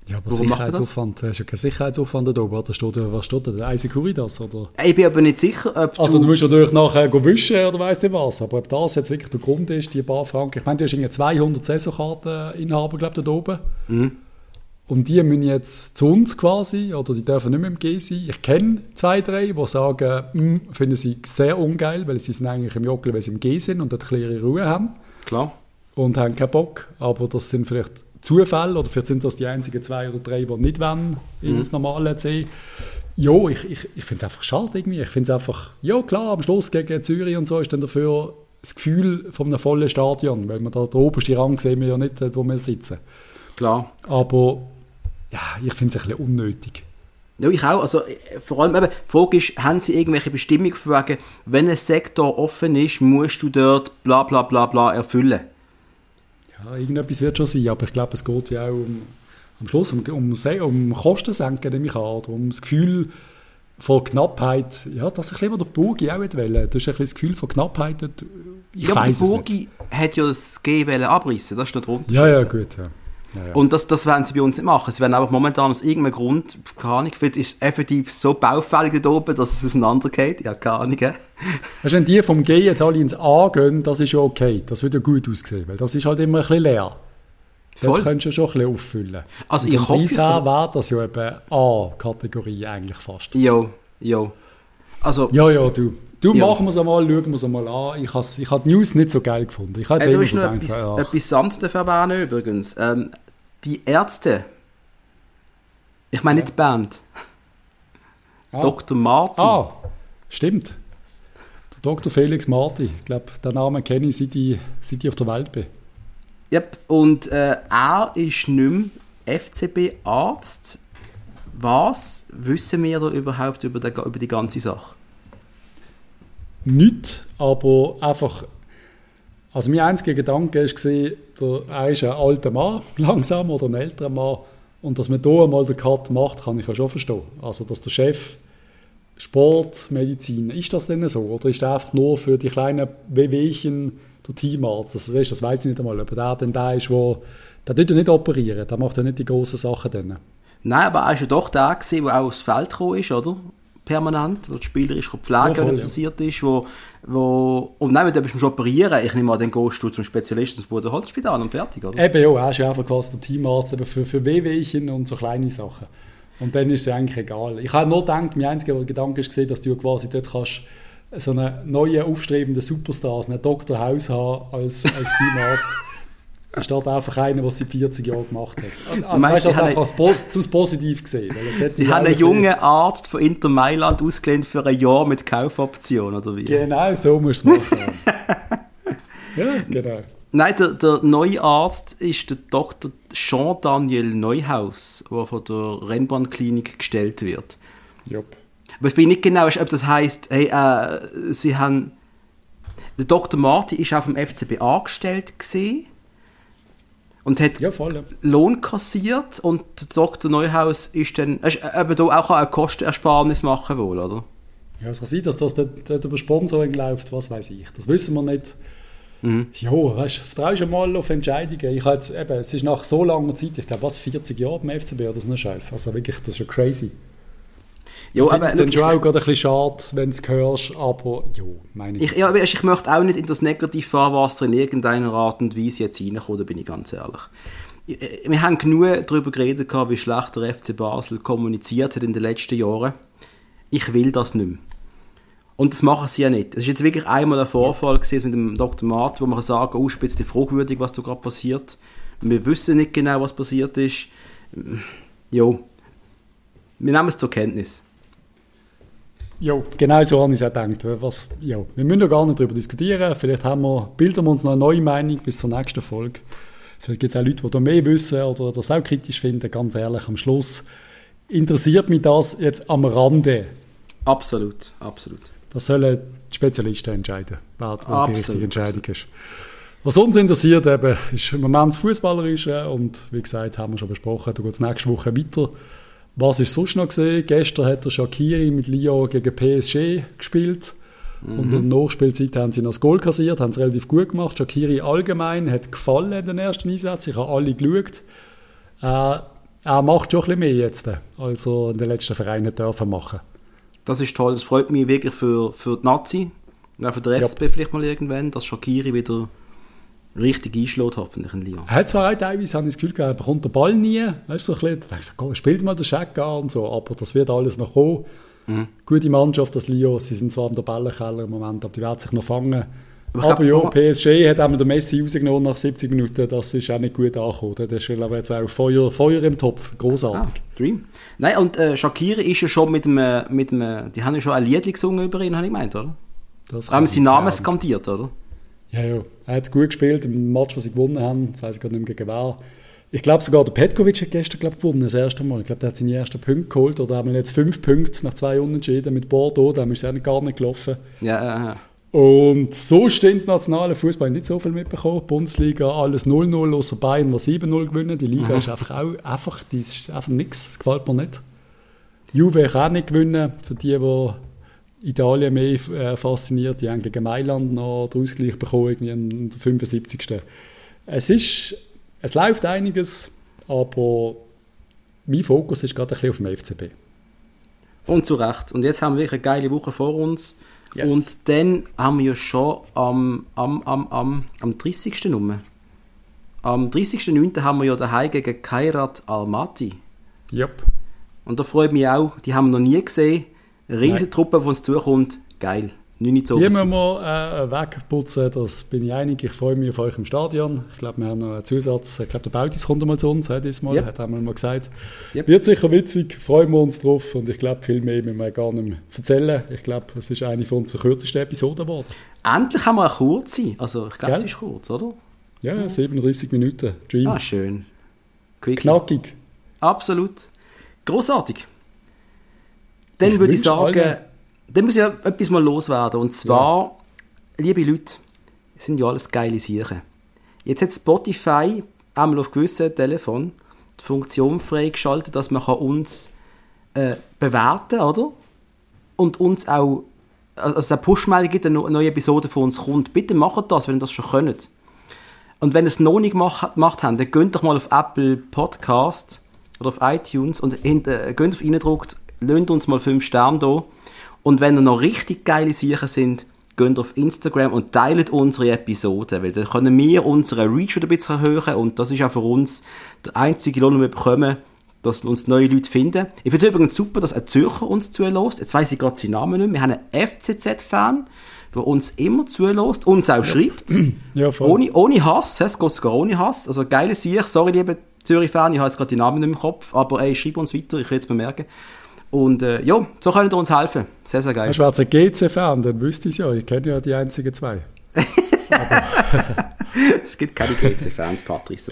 Ja, aber Warum? Sicherheitsaufwand, das ist ja kein Sicherheitsaufwand da oben. Da steht, was steht da? Der Eisekuridas, oder? Ich bin aber nicht sicher, ob Also du du... musst natürlich nachher wischen oder weiss nicht was, aber ob das jetzt wirklich der Grund ist, die paar Franken. Ich meine, du hast irgendwie 200 Saisonkarteninhaber, glaube ich, da oben. Mhm. Und die müssen jetzt zu uns quasi, oder die dürfen nicht mehr im G sein. Ich kenne zwei, drei, die sagen, «Hm, finden sie sehr ungeil, weil sie sind eigentlich im Joggeln, weil sie im G sind und dort ein bisschen ihre Ruhe haben Klar. und haben keinen Bock. Aber das sind vielleicht Zufälle oder vielleicht sind das die einzigen zwei oder drei, die nicht wollen Mhm. ins normale C. Ja, ich, ich, ich finde es einfach schade irgendwie. Ich finde es einfach, ja klar, am Schluss gegen Zürich und so ist dann dafür das Gefühl von einem vollen Stadion, weil man da den obersten Rang sehen wir ja nicht, wo wir sitzen. Klar. Aber ja, ich finde es ein bisschen unnötig. Ja, ich auch. Also, äh, vor allem, eben, die Frage ist, haben sie irgendwelche Bestimmungen von wegen, wenn ein Sektor offen ist, musst du dort bla bla bla bla erfüllen? Ja, irgendetwas wird schon sein, aber ich glaube, es geht ja auch um, am Schluss um, um, um Kosten senken, nehme ich an, um das Gefühl von Knappheit. Ja, das ist ein bisschen, was der Burgi auch will. Du hast ein bisschen das Gefühl von Knappheit. Ich ja, der weiß es nicht. Burgi hat ja das G abreißen, das ist nicht runter. Ja, ja, gut. Ja. Ja, ja. Und das, das werden sie bei uns nicht machen. Sie werden einfach momentan aus irgendeinem Grund, keine Ahnung, vielleicht ist es effektiv so baufällig da oben, dass es auseinandergeht. Ja, keine Ahnung. Weißt, wenn die vom G jetzt alle ins A gehen, das ist ja okay. Das würde ja gut aussehen, weil das ist halt immer ein bisschen leer. Voll. Dort könntest du schon ein bisschen auffüllen. Also Und ich hoffe Preis es, also- wäre das ja eben A-Kategorie eigentlich fast. Jo, jo. Also, Ja, ja, du. Du, Ja. machen wir es einmal, schauen wir es einmal an. Ich habe ich die News nicht so geil gefunden. Ich habe jetzt äh, immer gedacht, etwas, ja, etwas anderes dafür übrigens. Ähm, die Ärzte, ich meine nicht die Band, ah, Dr. Martin. ah, stimmt. Der Dr. Felix Marti. Ich glaube, den Namen kenne ich, seit ich, seit ich auf der Welt bin. Yep. Und äh, er ist nicht mehr FCB-Arzt. Was wissen wir da überhaupt über, den, über die ganze Sache? Nicht, aber einfach. Also mein einziger Gedanke war, der, er ist ein alter Mann, langsam, oder ein älterer Mann. Und dass man hier einmal den Cut macht, kann ich ja schon verstehen. Also, dass der Chef Sport, Medizin, ist das denn so? Oder ist er einfach nur für die kleinen Wehwehchen der Teamarzt? Das, du, das weiß ich nicht einmal, ob er denn der ist, wo, der tut ja nicht operieren, der macht ja nicht die grossen Sachen dann. Nein, aber er ist ja doch der der auch aufs Feld gekommen ist, oder? Permanent, wo der Spieler ist pflegen, Ja, voll, wenn ja. er passiert ist, wo, wo... Und nein, wenn du musst operieren, ich nehme an, dann gehst du zum Spezialisten ins Bodenholzspital und fertig, oder? Eben ja, ist ja einfach quasi der Teamarzt eben für, für Wehwehchen und so kleine Sachen. Und dann ist es eigentlich egal. Ich habe nur gedacht, mein einziger Gedanke ist gesehen, dass du quasi dort kannst so einen neuen, aufstrebenden Superstar, so einen Dr. House haben als, als Teamarzt. Statt einfach einen, der es seit 40 Jahren gemacht hat. Also, meinst, weißt du, das sie einfach als po zu positiv gesehen. Sie haben einen ein jungen Arzt von Inter Mailand ausgelehnt für ein Jahr mit Kaufoption, oder wie? Genau, so musst du es machen. ja, genau. Nein, der, der neue Arzt ist der Dr. Jean-Daniel Neuhaus, der von der Rennbahnklinik gestellt wird. Jupp. Aber ich bin nicht genau, ob das heisst, hey, äh, sie haben. Der Dr. Marti ist auf dem FCB angestellt gewesen und hat Ja, voll. Ja. Lohn kassiert und Dr. Neuhaus ist dann, ist eben da auch eine Kostenersparnis machen wohl, oder? Ja, es kann sein, dass das dort, dort über Sponsoring läuft, was weiß ich. Das wissen wir nicht. Mhm. Ja, weißt du, vertraust du mal auf Entscheidungen. Ich habe jetzt, eben, es ist nach so langer Zeit, ich glaube, was, 40 Jahre beim FCB oder so ein Scheiß. Also wirklich, das ist schon crazy. Finde aber es dann schon auch gerade ein bisschen schade, wenn du es hörst, aber jo, meine ich. ich, ja, aber ich möchte auch nicht in das Negativfahrwasser in irgendeiner Art und Weise jetzt reinkommen, da bin ich ganz ehrlich. Ich- Wir haben genug darüber geredet, wie schlecht der FC Basel kommuniziert hat in den letzten Jahren. Ich will das nicht mehr. Und das machen sie ja nicht. Es ist jetzt wirklich einmal ein Vorfall gewesen mit dem Dr. Mart, wo man kann sagen, oh, ist ein bisschen fragwürdig, was da gerade passiert. Wir wissen nicht genau, was passiert ist. Jo. Wir nehmen es zur Kenntnis. Jo, genau so habe ich es auch gedacht. Was, jo, wir müssen ja gar nicht darüber diskutieren. Vielleicht haben wir, bilden wir uns noch eine neue Meinung bis zur nächsten Folge. Vielleicht gibt es auch Leute, die da mehr wissen oder das auch kritisch finden. Ganz ehrlich, am Schluss interessiert mich das jetzt am Rande. Absolut, absolut. Das sollen die Spezialisten entscheiden, wer die richtige Entscheidung ist. Was uns interessiert, eben, ist im Moment das Fußballerische und wie gesagt, haben wir schon besprochen, da geht es nächste Woche weiter. Was ist sonst noch gesehen? Gestern hat der Shakiri mit Lyon gegen PSG gespielt und in der Nachspielzeit haben sie noch das Goal kassiert, haben es relativ gut gemacht. Shakiri allgemein hat gefallen in den ersten Einsätzen, ich habe alle geschaut. Äh, er macht schon ein bisschen mehr jetzt, als er in den letzten Vereinen dürfen machen. Das ist toll, das freut mich wirklich für, für die Nazi, und auch für den FCB ja. vielleicht mal irgendwann, dass Shakiri wieder richtig einschlägt, hoffentlich in Lyon. Er hat zwar auch teilweise, habe ich das Gefühl, er bekommt den Ball nie, weißt du, so ein bisschen, komm, spielt mal den Scheck an und so, aber das wird alles noch kommen. Mhm. Gute Mannschaft, das Lyon, sie sind zwar im Tabellenkeller im Moment, aber die werden sich noch fangen. Aber, aber ja, PSG hat einmal den Messi rausgenommen nach 70 Minuten, das ist auch nicht gut angekommen. Das ist aber jetzt auch Feuer, Feuer im Topf, großartig. Ah, Dream. Nein, und äh, Shakiri ist ja schon mit einem, mit einem, die haben ja schon ein Lied gesungen über ihn, habe ich gemeint, oder? Das haben sie Namen skandiert, oder? Ja, ja. Er hat gut gespielt im Match, das sie gewonnen haben. Das weiß ich gar nicht mehr gegen wer. Ich glaube sogar, der Petkovic hat gestern glaub, gewonnen, das erste Mal. Ich glaube, der hat seine ersten Punkte geholt. Oder haben wir jetzt fünf Punkte nach zwei Unentschieden mit Bordeaux. Da ist er gar nicht gelaufen. Ja, ja, ja. Und so steht der nationale Fußball nicht so viel mitbekommen. Bundesliga alles 0-0, außer Bayern, die 7-0 gewinnen. Die Liga mhm. ist einfach auch einfach, die ist einfach nichts. Das gefällt mir nicht. Juve kann auch nicht gewinnen, für die, die Italien mehr äh, fasziniert. Die haben gegen Mailand noch den Ausgleich bekommen, irgendwie am 75. Es ist, es läuft einiges, aber mein Fokus ist gerade ein bisschen auf dem FCB. Und zu Recht. Und jetzt haben wir wirklich eine geile Woche vor uns. Yes. Und dann haben wir ja schon am, am, am, am, am 30. Nummer. Am 30.09. haben wir ja daheim gegen Kairat Almaty. Yep. Und da freut mich auch, die haben wir noch nie gesehen. Riesige Truppe, die uns zukommt. Geil. Die müssen wir äh, wegputzen, das bin ich einig. Ich freue mich auf euch im Stadion. Ich glaube, wir haben noch einen Zusatz. Ich glaube, der Bautis kommt mal zu uns, hat diesmal, yep. hat einmal mal gesagt. Yep. Wird sicher witzig, freuen wir uns drauf und ich glaube, viel mehr müssen wir gar nicht mehr erzählen. Ich glaube, es ist eine von unserer kürzesten Episoden geworden. Endlich haben wir eine kurze. Also, ich glaube, es ist kurz, oder? Ja, ja, 37 Minuten. Dream. Ah, schön. Quick. Knackig. Absolut. Großartig. Dann ich würde ich sagen, allen... dann muss ich etwas mal loswerden. Und zwar, ja. liebe Leute, es sind ja alles geile Sachen. Jetzt hat Spotify einmal auf gewissen Telefon die Funktion freigeschaltet, dass man uns äh, bewerten oder? Und uns auch also eine Push-Meldung gibt, eine neue Episode von uns kommt. Bitte macht das, wenn ihr das schon könnt. Und wenn ihr es noch nicht gemacht, gemacht habt, dann geht doch mal auf Apple Podcast oder auf iTunes und äh, geht auf reindruckt lasst uns mal 5 Sterne da. Und wenn ihr noch richtig geile Sachen sind, geht auf Instagram und teilt unsere Episoden, weil dann können wir unsere Reach wieder ein bisschen erhöhen und das ist auch für uns der einzige Lohn, den wir bekommen, dass wir uns neue Leute finden. Ich finde es übrigens super, dass ein Zürcher uns zulässt. Jetzt weiß ich gerade seinen Namen nicht mehr. Wir haben einen FCZ-Fan, der uns immer zulässt, uns auch ja. schreibt. Ja, ohne, ohne Hass, es geht sogar ohne Hass. Also geile Sicht, sorry liebe Zürich-Fan, ich habe jetzt gerade die Namen nicht im Kopf, aber ey, schreib uns weiter, ich will es bemerken. Und äh, ja, so können ihr uns helfen. Sehr, sehr geil. Wenn du GC-Fan, dann wüsste ich es ja. Ich kenne ja die einzigen zwei. es gibt keine GC-Fans, Patrice.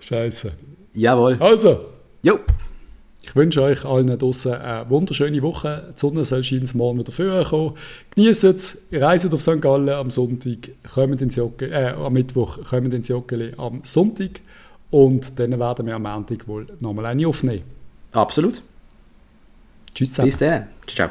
Scheiße. Jawohl. Also. Jo. Ich wünsche euch allen draußen eine wunderschöne Woche. Die Sonne soll scheinen morgen wieder vorkommen. Genießt es, reist auf St. Gallen am Sonntag, kommt ins Joggeli, äh, am Mittwoch, kommt ins Joggeli am Sonntag und dann werden wir am Montag wohl nochmal eine aufnehmen. Absolut. Tschüss zusammen. Bis dann. Ciao.